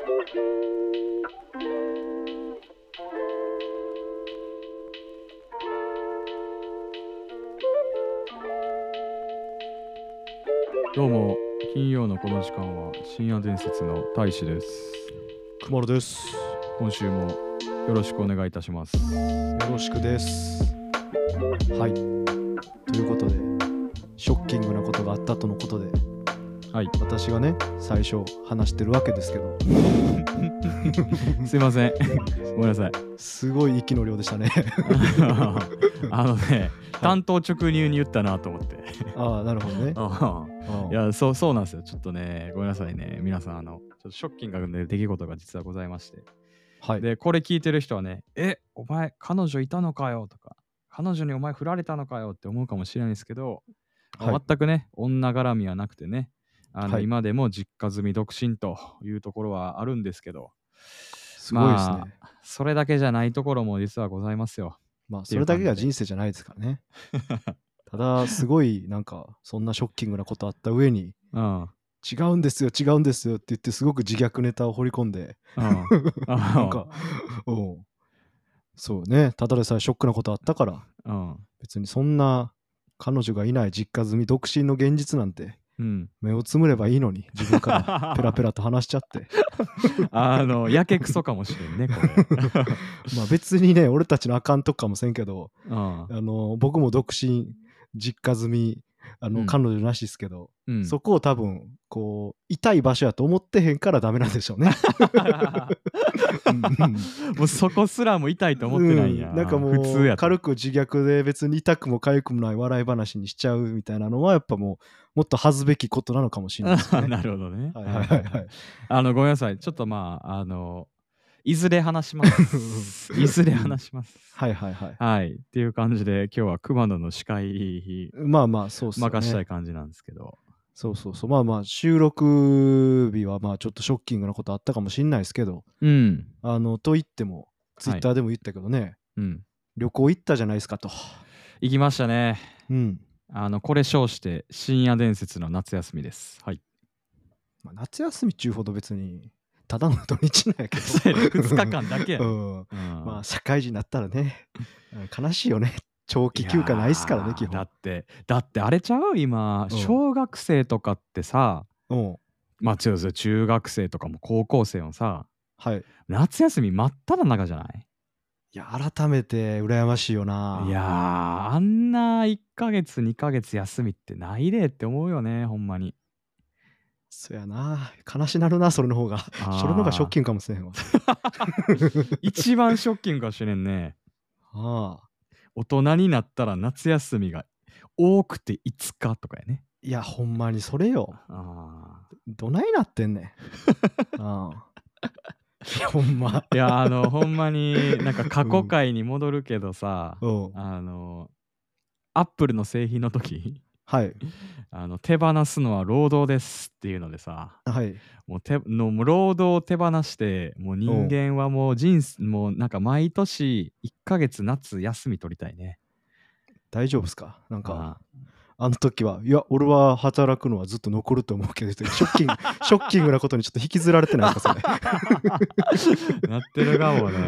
どうも、金曜のこの時間は深夜伝説の大使です。くまるです。今週もよろしくお願いいたします。よろしくです。はい。ということで、ショッキングなことがあったとのことで、はい。私がね、最初話してるわけですけど、すいません。ごめんなさい。すごい息の量でしたね。あのね、担当直入に言ったなと思って。ああ、なるほどね。いや、そうそうなんですよ。ちょっとね、ごめんなさいね。皆さん、あの、ちょっとショッキングな出来事が実はございまして。はい。で、これ聞いてる人はね、え、お前、彼女いたのかよとか、彼女にお前振られたのかよって思うかもしれないですけど、はい全くね、女絡みはなくてね、あの、はい今でも実家住み独身というところはあるんですけど、すごいですね。まあそれだけじゃないところも実はございますよ。まあ、それだけが人生じゃないですからね。ただ、すごい、なんか、そんなショッキングなことあった上に、うん。うん。違うんですよ、違うんですよって言って、すごく自虐ネタを掘り込んで、な なんか、うん。そうね、ただでさえショックなことあったから、うん。別にそんな彼女がいない実家住み独身の現実なんてうん。目をつむればいいのに自分から ペラペラと話しちゃってあの、やけくそかもしれんね、こ まあ別にね俺たちのあかんとこかもせんけどれ。うんあの僕も独身実家住みあの、うん彼女なしですけど、うん。そこを多分こう痛い場所やと思ってへんからダメなんでしょうね。うんうんもうそこすらも痛いと思ってないんや。うんなんかも普通やとう軽く自虐で別に痛くも痒くもない笑い話にしちゃうみたいなのはやっぱもうもっと恥ずべきことなのかもしれないですね。なるほどね。はいはいはいはい。あの、ごめんなさい。ちょっとまあ、あの、いずれ話します。いずれ話します。はいはいはい。はい。っていう感じで、今日は熊野の司会まあまあそうっすよね。任したい感じなんですけど。そうそうそう。まあまあ収録日はまあちょっとショッキングなことあったかもしれないですけど、うん。あの、と言っても、ツイッターでも言ったけどね、うん。旅行行ったじゃないですかと。行きましたね。うん。あの、これ称して、深夜伝説の夏休みです。はい。まあ、夏休みっちゅうほど別に、ただの土日なんやけど。そうやね2日間だけやねうん。うんまあ社会人になったらね、うん悲しいよね。長期休暇ないっすからね、基本だ。って、だってあれちゃう？今、うん小学生とかってさ、うん。まあ違う違う中学生とかも高校生もさ、はい。夏休み真っ只中じゃない？いや、改めて羨ましいよな。いやーあんな1ヶ月2ヶ月休みってないでって思うよねほんまにそやな。悲しなるな、それの方が。それの方がショッキングかもしれへんわ。一番ショッキングかもしれんねああ。大人になったら夏休みが多くて5日とかやねいや、ほんまにそれよ。あどないなってんねん。あほんま。ーいやあのほんまになんか過去回に戻るけどさ、うん。あのアップルの製品の時はい。あの手放すのは労働ですっていうのでさはい。もう手のもう労働を手放してもう人間はもう人生もうなんか毎年1ヶ月夏休み取りたいね大丈夫っすか？なんか、ああの時は、いや、俺は働くのはずっと残ると思うけど、ショッキング、ショッキングなことにちょっと引きずられてないか、それ。あなってるかもね、う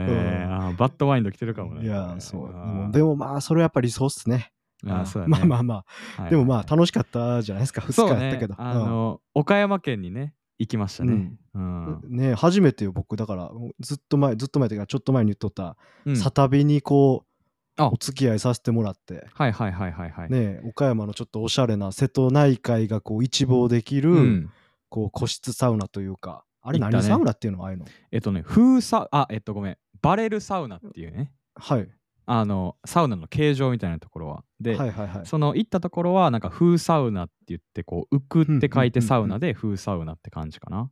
んあバッドマインド来てるかもねいや、そう。でもまあ、それはやっぱり理想っすね。あそうやね。まあまあまあ、はいでもまあ、楽しかったじゃないですか、2そう日やったけど。ねあの、岡山県にね行きましたね、うん。うん。ね初めてよ、僕、だから、ずっと前、ずっと前というか、ちょっと前に言っとった、うん。サタビにこう、あ。お付き合いさせてもらって、はいはいはいはいはい、ね、岡山のちょっとおしゃれな瀬戸内海がこう一望できる、うん、こう個室サウナというか、あれ何サウナっていうのああいうの？えっとね風サあえっとごめん。バレルサウナっていうね。はい。あのサウナの形状みたいなところはで、はいはいはい。その行ったところはなんか風サウナって言ってこう浮くって書いてサウナで風サウナって感じかな。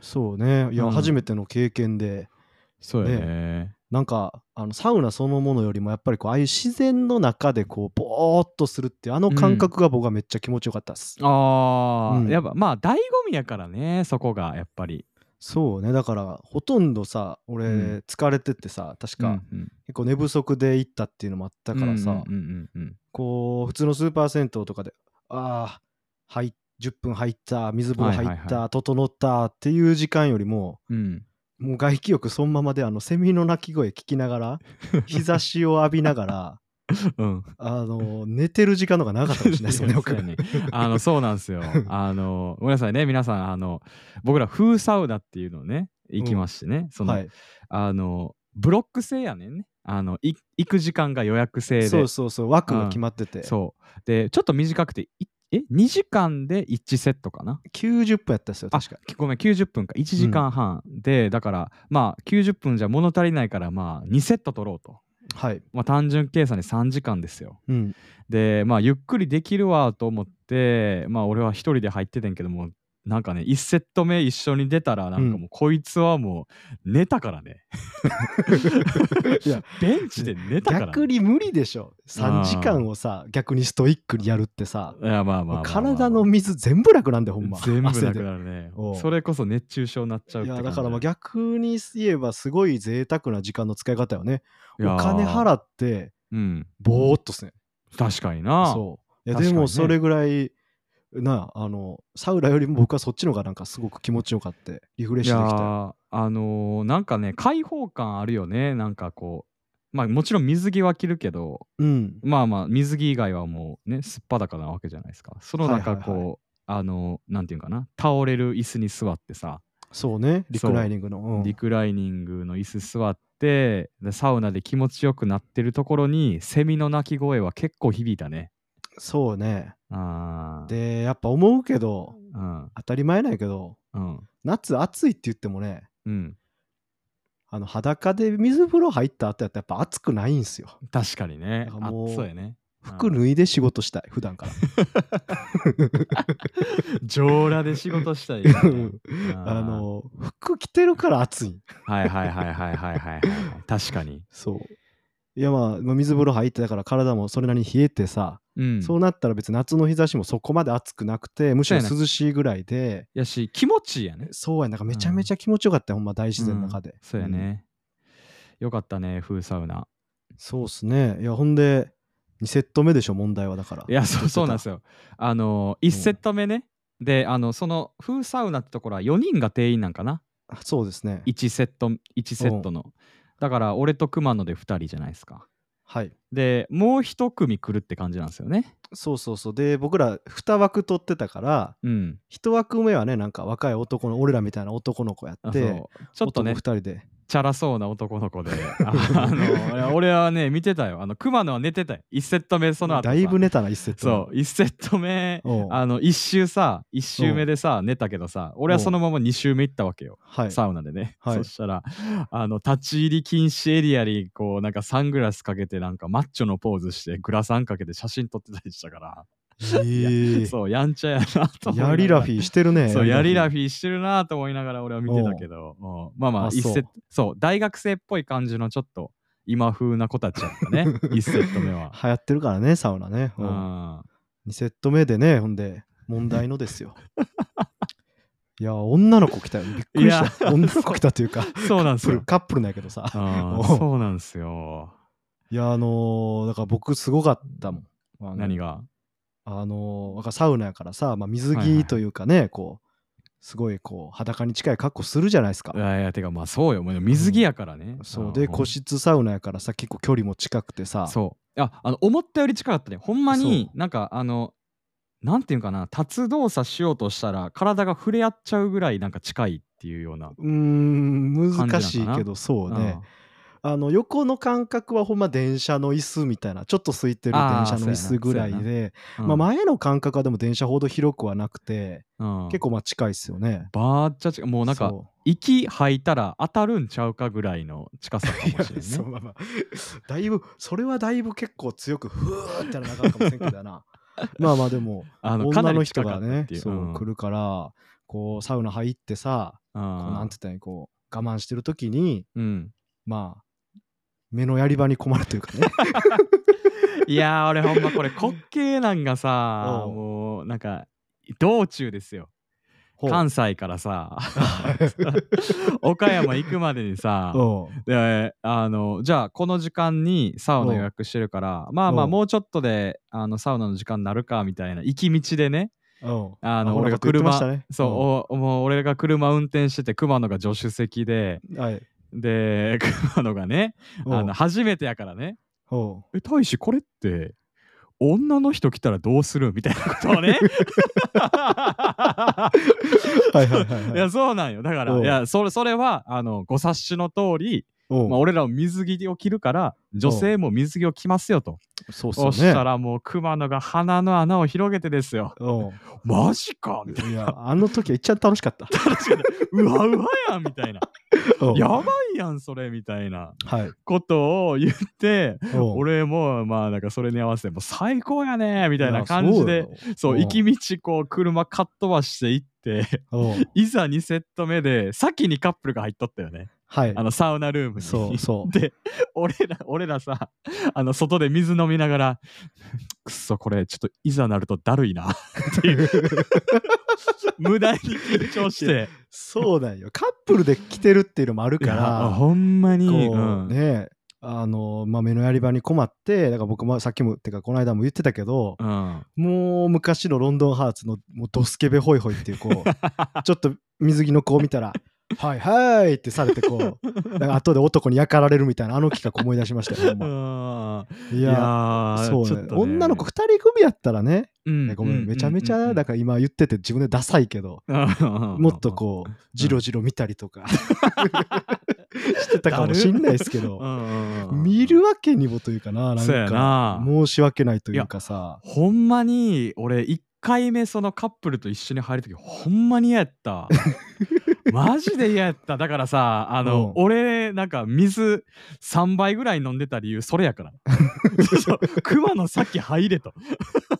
そうね。いや、うん初めての経験で、そうやね。なんか、あのサウナそのものよりも、やっぱりこう、ああいう自然の中で、こう、ぼーっとするってあの感覚が僕はめっちゃ気持ちよかったです。ああ、うんやっぱまあ醍醐味やからねそこがやっぱり。そうね。だから、ほとんどさ、俺、うん疲れてってさ、確か、うんうん結構寝不足で行ったっていうのもあったからさ、うんうんうんうんこう、普通のスーパー銭湯とかで、ああ、入っ10分入った水風呂入った、はいはいは整ったっていう時間よりもうん。もう外気浴そのままであのセミの鳴き声聞きながら 日差しを浴びながら うん。あの寝てる時間の方が長かったかもしれない ですよね僕あの、そうなんですよ。あの、ごめんなさいね、皆さん、あの、僕ら風サウナっていうのをね、行きましてね、その、はいあの、ブロック制やねんね。あの、い行く時間が予約制で。そうそうそう枠が決まっててそう。で、ちょっと短くて、いえ、2時間で1セットかな？90分やったっすよ確かごめん、90分か。1時間半。で、だから、まあ、90分じゃ物足りないから、まあ、2セット取ろうと。はいまあ、単純計算で3時間ですよ。うんで、まあ、ゆっくりできるわと思って、まあ、俺は一人で入っててんけども、なんかね、1セット目一緒に出たら、なんかもう、こいつはもう、寝たからね。いやベンチで寝たから、逆に無理でしょ。3時間をさ逆にストイックにやるってさ。いや、まあまあまあまあまあ。体の水全部なくなんでほんま。全部なくなるね。それこそ熱中症になっちゃうっいやだからまあ逆に言えばすごい贅沢な時間の使い方よね。お金払ってうん。ぼーっとすね。確かにな。そう。いやでもそれぐらいなあのサウナよりも僕はそっちの方がなんかすごく気持ちよかってリフレッシュできたあのーなんかね開放感あるよね。なんかこうまあもちろん水着は着るけどうん。まあまあ水着以外はもうねすっぱだかなわけじゃないですか。その中こう、はいはいはあのーなんていうかな倒れる椅子に座ってさ、そうね。リクライニングの。うん。リクライニングの椅子座ってでサウナで気持ちよくなってるところにセミの鳴き声は結構響いたねそうね。あー。でやっぱ思うけどうん。当たり前なんやけどうん。夏暑いって言ってもねうん。あの裸で水風呂入った後やったらやっぱ暑くないんすよ。確かにね。もうそうやね。服脱いで仕事したい普段から。上裸で仕事したいよね、あの服着てるから暑いん。はいはいはいはいはいはいはい。確かに。そう。いやまあまあ水風呂入ってだから体もそれなりに冷えてさ、うん。そうなったら別に夏の日差しもそこまで暑くなくてむしろ涼しいぐらいで。やし気持ちいいやね。そうやなんかめちゃめちゃ気持ちよかったよ、ほんま大自然の中で、うん。そうやね、よかったね風サウナ。そうっすね。いやほんで2セット目でしょ問題はだから。いやそうそうなんですよ。よあの1セット目ね、であのその風サウナってところは4人が定員なんかな？そうですね。1セット1セットの。だから俺と熊野で2人じゃないですかはい。でもう一組来るって感じなんですよね。そうそうそう。で僕ら2枠取ってたからうん。1枠目はねなんか若い男の俺らみたいな男の子やってちょっとね2人でチャラそうな男の子で。あの俺はね見てたよ。あの熊野は寝てたよ。1セット目その後さ。だいぶ寝たな1セットそう。1セット目あの1周さ1周目でさ寝たけどさ俺はそのまま2周目行ったわけよ。はい。サウナでね、はい。そしたらあの立ち入り禁止エリアにこうなんかサングラスかけてなんかマッチョのポーズしてグラサンかけて写真撮ってたりしたから、ええそうやんちゃやなと思いながら。ヤリラフィーしてるね。そうやりラフィィーしてるなと思いながら俺は見てたけど。うん。まあまああ一セットそう。大学生っぽい感じのちょっと今風な子たちやったね。1セット目は。流行ってるからねサウナね、ううん。ん2セット目でねほんで問題のですよ。いや女の子来たよ。びっくりした。いや女の子来たというかそうなんですよ。カップルなんやけどさ。そうなんですよ。いやあのーだから僕すごかったもん。何が？あのーなんかサウナやからさ、まあ、水はいはい。着というかね、こうすごいこう裸に近い格好するじゃないですか。いやいやてかまあそうよ。水着やからね。そう。でん個室サウナやからさ結構距離も近くてさ。そう。ああの思ったより近かったね。ほんまにそなんかあのなんていうんかな立つ動作しようとしたら体が触れ合っちゃうぐらいなんか近いっていうような。うーん難しいけどそうね。あの横の感覚はほんま電車の椅子みたいなちょっと空いてる電車の椅子ぐらいで、うん。まあ、前の感覚はでも電車ほど広くはなくて、うん。結構まあ近いっすよね。バーっちゃ近い。もうなんかそ息吐いたら当たるんちゃうかぐらいの近さかもしれんね。そうまあまあ。だいぶそれはだいぶ結構強くふーってなあかんかもしれんけどやな。まあまあでもあの女の人がね。そう、うん。来るからこうサウナ入ってさ、うん。こうなんて言ったらいいこう我慢してる時にうん。まあ目のやり場に困るというかね。いやー俺ほんまこれ滑稽なんがさもうなんか道中ですよ。関西からさ。岡山行くまでにさであのじゃあこの時間にサウナ予約してるからまあまあもうちょっとであのサウナの時間になるかみたいな行き道でねう。んあの俺が車、そう、おもう俺が車運転してて熊野が助手席でうんはいで 熊野がねう。んあの初めてやからね。う。ん「え大使これって女の人来たらどうする?」みたいなことをね。はいやそうなんよ。だからう。んいやそれそれはあのご察しの通り、うんまあ、俺らも水着を着るから女性も水着を着ますよと。そそうっすよね。したらもう熊野が鼻の穴を広げてですよ。う。マジか。みたいんいやあの時は一番楽しかった。な うわうわやんみたいな。う。んやばいやんそれみたいなはい。ことを言ってう。ん俺もまあなんかそれに合わせてもう最高やねみたいなや感じでそう行き道こう車かっ飛ばして行ってう。んいざ2セット目で先にカップルが入っとったよねはい。あのサウナルームに。そうそう。で俺ら俺らさあの外で水飲みながらくっそこれちょっといざなるとだるいなっていう。無駄に緊張して。そうだよ。カップルで来てるっていうのもあるからほんまに。こうん。うねあのまあ目のやり場に困ってだから僕もさっきもてかこの間も言ってたけどうん。もう昔のロンドンハーツのもうドスケベホイホイっていうこう ちょっと水着の子を見たら「はいはい」ってされてこう なんか後で男に焼かられるみたいなあの企画思い出しましたよほんいやーそうね。ちょっと女の子2人組やったらねうん。ねごめうん。めちゃめちゃだから今言ってて自分でダサいけどうん。もっとこうジロジロ見たりとか してたかもしんないですけど見るわけにもというかななんかな。申し訳ないというかさ。ほんまに俺1回目そのカップルと一緒に入るときほんまに嫌やった マジで嫌やった。だからさあの、うん。俺なんか水3倍ぐらい飲んでた理由それやから。熊の先入れと。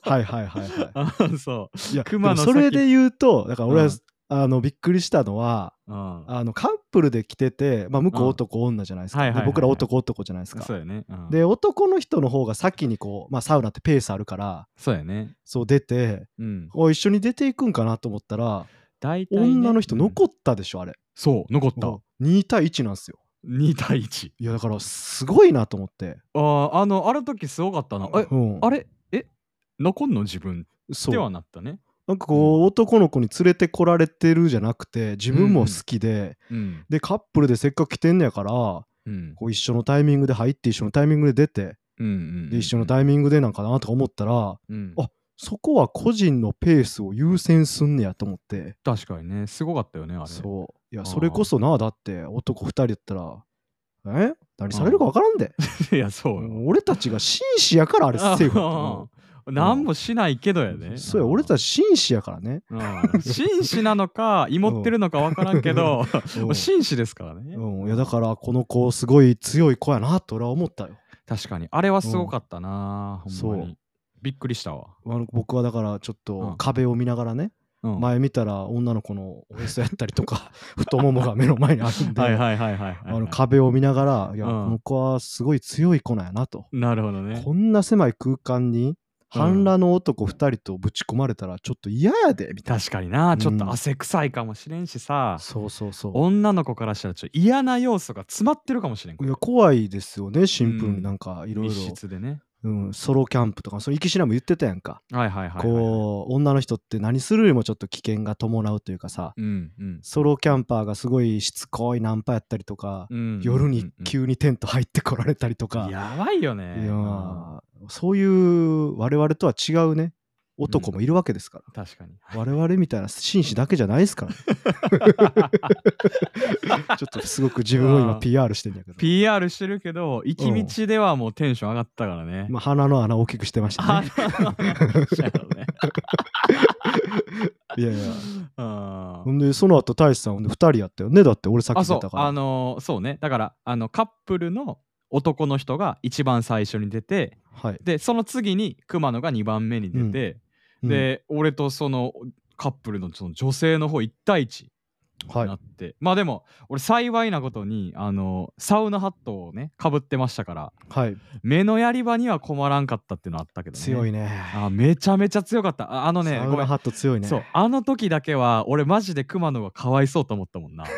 はいはいはいはあ そう。いいや熊のそれで言うとだから俺は、うん。あのびっくりしたのはうん。あのカップルで来てて、まあ、向こううん。男女じゃないですか、で僕ら男男じゃないですか。そうやね、うん、で男の人の方が先にこう、まあ、サウナってペースあるからそうやね。そう出てうん。お一緒に出ていくんかなと思ったら、大体、ね、女の人うん残ったでしょ、あれ。そう残った。2対1なんですよ。2対1いやだからすごいなと思って、あーあのある時すごかったな。えうん、あれ？え？残んの自分？そう。ではなったね。なんかこう、男の子に連れてこられてるじゃなくて自分も好きで、うん。でカップルでせっかく来てんねやからうん。こう一緒のタイミングで入って一緒のタイミングで出てうんうん。で一緒のタイミングでなんかなとか思ったらうん。あそこは個人のペースを優先すんねやと思って。確かにね。すごかったよねあれ。そう。いやそれこそなだって男2人やったらえ？何されるか分からんで。いやそうよ。俺たちが紳士やからあれセーフ何もしないけどやねそうや俺たち紳士やからね。うん。紳士なのか 芋ってるのか分からんけど 紳士ですからね。うん、いやだからこの子すごい強い子やなと俺は思ったよ。確かに。あれはすごかったなほんまそう。にびっくりしたわ。あの僕はだからちょっとうん。壁を見ながらね、うん。前見たら女の子のおへそやったりとか 太ももが目の前にあるんで壁を見ながらいや、うん。この子はすごい強い子なんやなと、なるほどね。こんな狭い空間に半裸の男2人とぶち込まれたらちょっと嫌やでみたい確かにな。ちょっと汗臭いかもしれんしさ。な、そうそうそう。女の子からしたらちょっと嫌な要素が詰まってるかもしれんいや怖いですよねシンプルうん。になんかいろいろ。密室でねうんソロキャンプとかその生きも言ってたやんか。はいはいはいはいこう女の人って何するよりもちょっと危険が伴うというかさうんうん。ソロキャンパーがすごいしつこいナンパやったりとか、うん夜にうんうん。急にテント入ってこられたりとか、やばいよいねやうんーそういう我々とは違うね男もいるわけですから、確かに。我々みたいな紳士だけじゃないですから、ちょっとすごく自分を今 PR してんやけど、PR してるけど行き道ではもうテンション上がったからね。まあ、鼻の穴大きくしてましたあね。いやいや。うんほんでその後大志さんほんで2人やったよね。だって俺さっき出たから。あのーそうね。だからあのカップルの男の人が一番最初に出てはい、でその次に熊野が2番目に出て、うん、で俺とそのカップルのその女性の方1対1はい。になって、まあでも俺幸いなことにあのサウナハットをねかぶってましたからはい。目のやり場には困らんかったっていうのあったけどね。強いね。あめちゃめちゃ強かった。ああのねサウナハット強いね。そうあの時だけは俺マジで熊野がかわいそうと思ったもんな。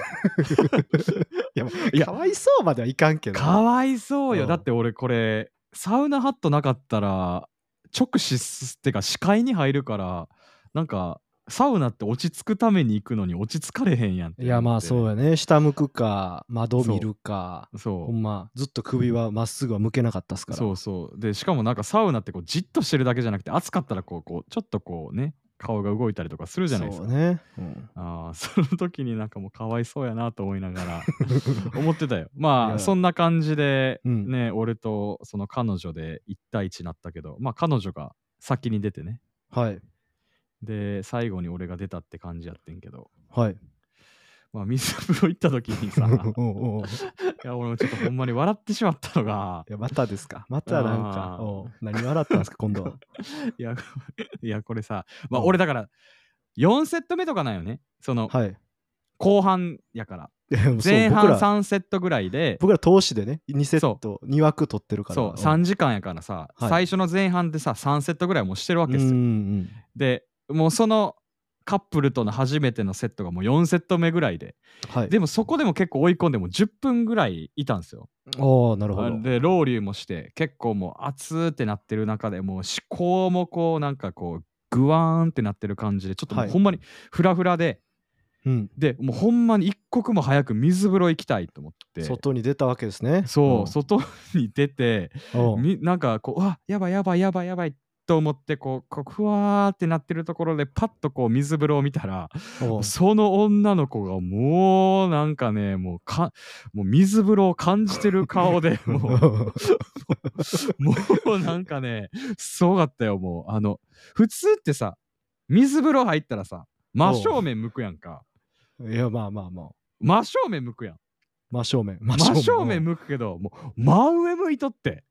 いやかわいそうまではいかんけど。かわいそうよ、うん。だって俺これサウナハットなかったら直視すってか視界に入るからなんかサウナって落ち着くために行くのに落ち着かれへんやんっていやまあそううやね。下向くか窓見るかそほんまずっと首はまっすぐは向けなかったっすから。うそうそう。でしかもなんかサウナってこうじっとしてるだけじゃなくて暑かったらこうこうちょっとこうね顔が動いたりとかするじゃないですか。そうね、うん。あー その時になんかもうかわいそうやなと思いながら 思ってたよ。まあそんな感じでうん。ね、俺とその彼女で1対1になったけどまあ彼女が先に出てね。はいで最後に俺が出たって感じやってんけど。はい。まあ水風呂行った時にさ おうおういや俺もちょっとほんまに笑ってしまったのが。いやまたですか？またなんか。何笑ったんですか今度は？いやいやこれさまあうん。俺だから4セット目とかなんよね？そのはい。後半やから。前半僕ら3セットぐらいで。僕ら投資でね2セッそト2枠取ってるから。そう3時間やからさ、はい。最初の前半でさ3セットぐらいもうしてるわけですよ、でもうそのカップルとの初めてのセットがもう4セット目ぐらいで。はい。でもそこでも結構追い込んでも10分ぐらいいたんですよ。おおなるほど。でロウリュもして結構もう熱ーってなってる中でもう思考もこうなんかこうグワーンってなってる感じでちょっとほんまにフラフラで、うん。でもうほんまに一刻も早く水風呂行きたいと思って。外に出たわけですね。そう、ん。外に出てみなんかこううわやばいやばいやばいやばいと思ってこうこうふわーってなってるところでパッとこう水風呂を見たらその女の子がもうなんかねもうかもう水風呂を感じてる顔で もうもうなんかねすごかったよもう。あの普通ってさ水風呂入ったらさ真正面向くやんか。いやまあまあまあ。真正面向くやん。真正面。真真正面うん向くけどもう真上向いとって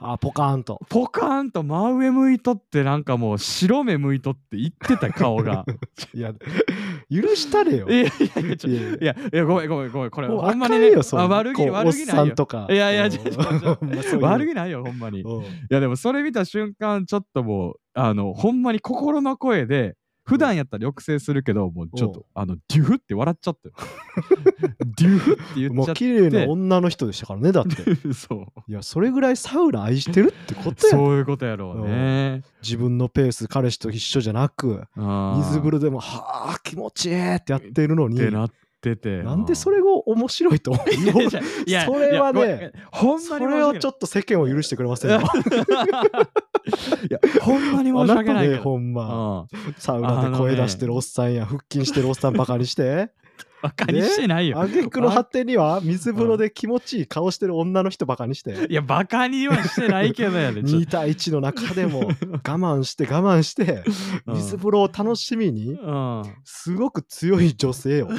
あポカーンと。ポカーンと真上向いとってなんかもう白目向いとって言ってた顔が。いや許したれよ。いやいやいやいやいやいや。いやごめんごめんごめんこれほんまにねあ悪気悪気ないよ。いやいや 悪気ないよほんまに。いやでもそれ見た瞬間ちょっともうあのほんまに心の声で普段やったら抑制するけどもうちょっおとあのデュフって笑っちゃったよ デュフって言もうっちゃっ綺麗な女の人でしたからねだって。て そう。いやそれぐらいサウナ愛してるってことや。そういうことやろうね。自分のペース彼氏と一緒じゃなく水風呂呂でもはあ気持ちいいってやってるのに。ってなっててなんでそれが面白いと思う？いやそれはねほんまそにれをちょっっと世間を許してくれませんかいやほんまに申し訳ないけどほんま。うん。サウナで声出してるおっさんや腹筋してるおっさんバカにしてバカにしてないよ。挙句の果てには水風呂で気持ちいい顔してる女の人バカにしていや、バカにはしてないけどやで。ちょ2対1の中でも我慢して我慢してうん水風呂を楽しみにうん。すごく強い女性をうん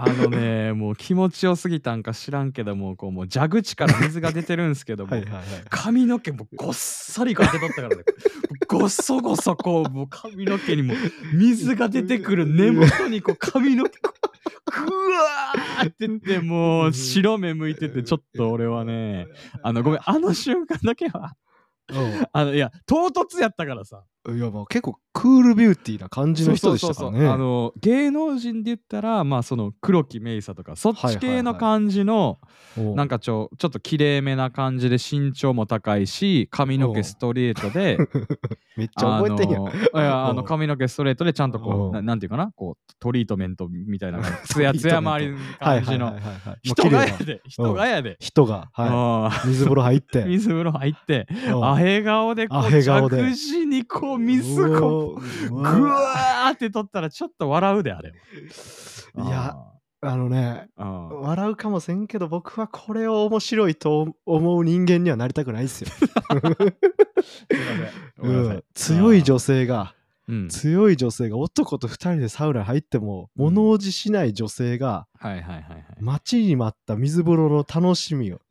あのね、もう気持ちよすぎたんか知らんけども、こうもう蛇口から水が出てるんすけども、はいはいはい髪の毛もごっさりかけとったからね。ごそごそこう、もう髪の毛にも水が出てくる根元にこう髪の毛こう、ぐわーってってもう白目向いてて、ちょっと俺はね、あのごめん、あの瞬間だけは、あのいや、唐突やったからさ。うんいやまあ結構クールビューティーな感じの人でしたからそうそうそうそう。あねの芸能人で言ったらまあその黒木メイサとかそっち系の感じのなんかかちょちょっときれいめな感じで身長も高いし髪の毛ストレートで めっちゃ覚えてんやん。いやあうんの髪の毛ストレートでちゃんとこうななんていうかなこうトリートメントみたいなつ やつや回り感はいはいじのはいはい。人がやで人がやで。人がはあい水風呂入っーて。水風呂入って。う。んアヘ顔でこアう着地にこう水こううぐわわーって取ったらちょっと笑うであれいやあのねあーうん。笑うかもせんけど僕はこれを面白いと思う人間にはなりたくないですよ、ん。強い女性がうん。強い女性が男と二人でサウナ入ってもうん物おじしない女性が待ちに待った水風呂の楽しみを。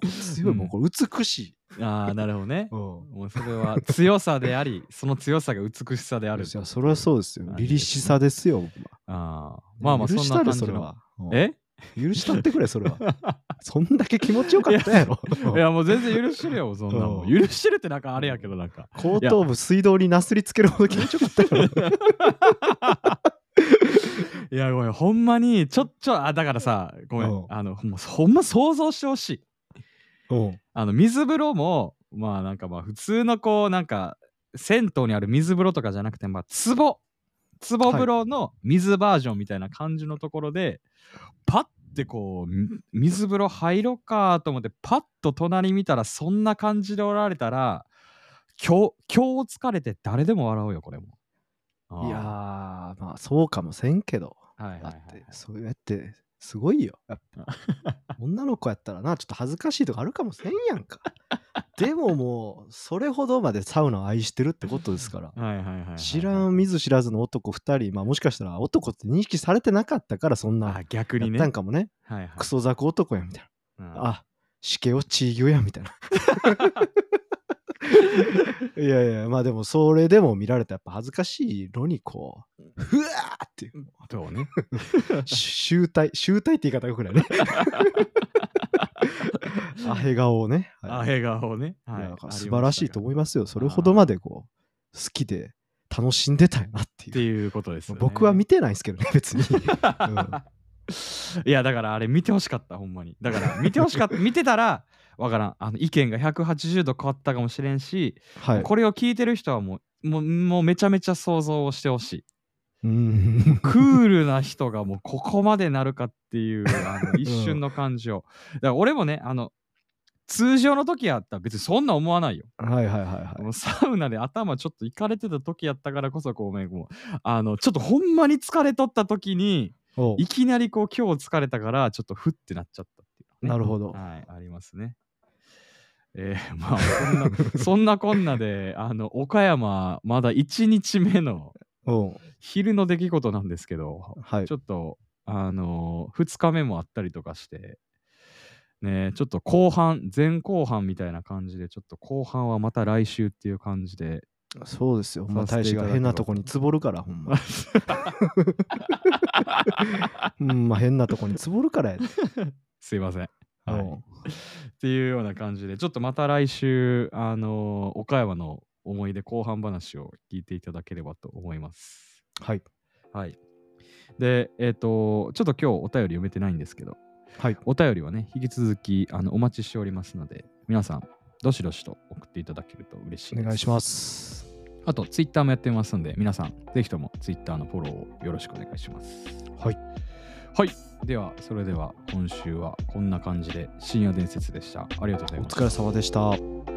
強い、うんもうこれ美しい、ああなるほどね。うん。もうそれは強さでありその強さが美しさである。いやそれはそうですよ。あ凛々しさですよ僕は。あー。まあまあそん許した感じのは、うん。え？許したってくれそれは。そんだけ気持ちよかったやろ。いやもう全然許してるよそんなもん。うん。許してるってなんかあれやけどなんか後頭部水道になすりつけるほど気持ちよかったやろいやごめんほんまにちょっちょあだからさごめうん。んあのもうほんま想像してほしい。うんあの水風呂もまあなんかまあ普通のこうなんか銭湯にある水風呂とかじゃなくて、まあ、壺。壺風呂の水バージョンみたいな感じのところで、パッてこうみ水風呂入ろうかと思ってパッと隣見たらそんな感じでおられたら今日今日疲れて誰でも笑うよこれも。いやー、まあそうかもせんけど。はいはいはい。だって、そうやって、すごいよ。やっぱ 女の子やったらな、ちょっと恥ずかしいとかあるかもせんやんか。でももう、それほどまでサウナを愛してるってことですから。知らん見ず知らずの男2人、まあもしかしたら男って認識されてなかったからそんなあ逆にねたんかもね。はいはいクソザク男やみたいうんな。あ、死刑をチーギョやみたいな。いやいや、まあでもそれでも見られたらやっぱ恥ずかしいのにこう、ふわーっていう、そうね 集大、集大って言い方がよくないね。アヘ顔をね。あはい笑顔ねいはい素晴らしいと思いすますよ。それほどまでこう、好きで楽しんでたよなっていう。っていうことです僕は見てないですけどね、別に。うんいやだからあれ見てほしかったほんまにだから見てほしかった見てたらわからんあの意見が180度変わったかもしれんし、はい。これを聞いてる人はもうもうもうめちゃめちゃ想像をしてほしいうんクールな人がもうここまでなるかっていう あの一瞬の感じをだから俺もねあの通常の時やったら別にそんな思わないよ。はいはいはいはい。もうサウナで頭ちょっといかれてた時やったからこそこうごめんもうあのちょっとほんまに疲れとった時にいきなりこう今日疲れたからちょっとフッてなっちゃったっていう、ね。なるほど。はい、ありますね。えー、まあそんなそんなこんなであの岡山まだ1日目の昼の出来事なんですけど、はいち。ょっとあの2日目もあったりとかしてねちょっと後半前後半みたいな感じでちょっと後半はまた来週っていう感じでそうですよ。ま大使が変なとこにつぼるから、ほんま。うん、まあ変なとこにつぼるからやで。すいません。はい、っていうような感じでちょっとまた来週あの岡山の思い出後半話を聞いていただければと思います。はい。はい。で、えっ、と、ちょっと今日お便り読めてないんですけど、はい。お便りはね、引き続きあのお待ちしておりますので、皆さん、どしどしと送っていただけると嬉しいです。お願いします。あと、ツイッターもやってますんで、皆さん、ぜひともツイッターのフォローをよろしくお願いします。はい。はい。では、それでは今週はこんな感じで深夜伝説でした。ありがとうございます。お疲れ様でした。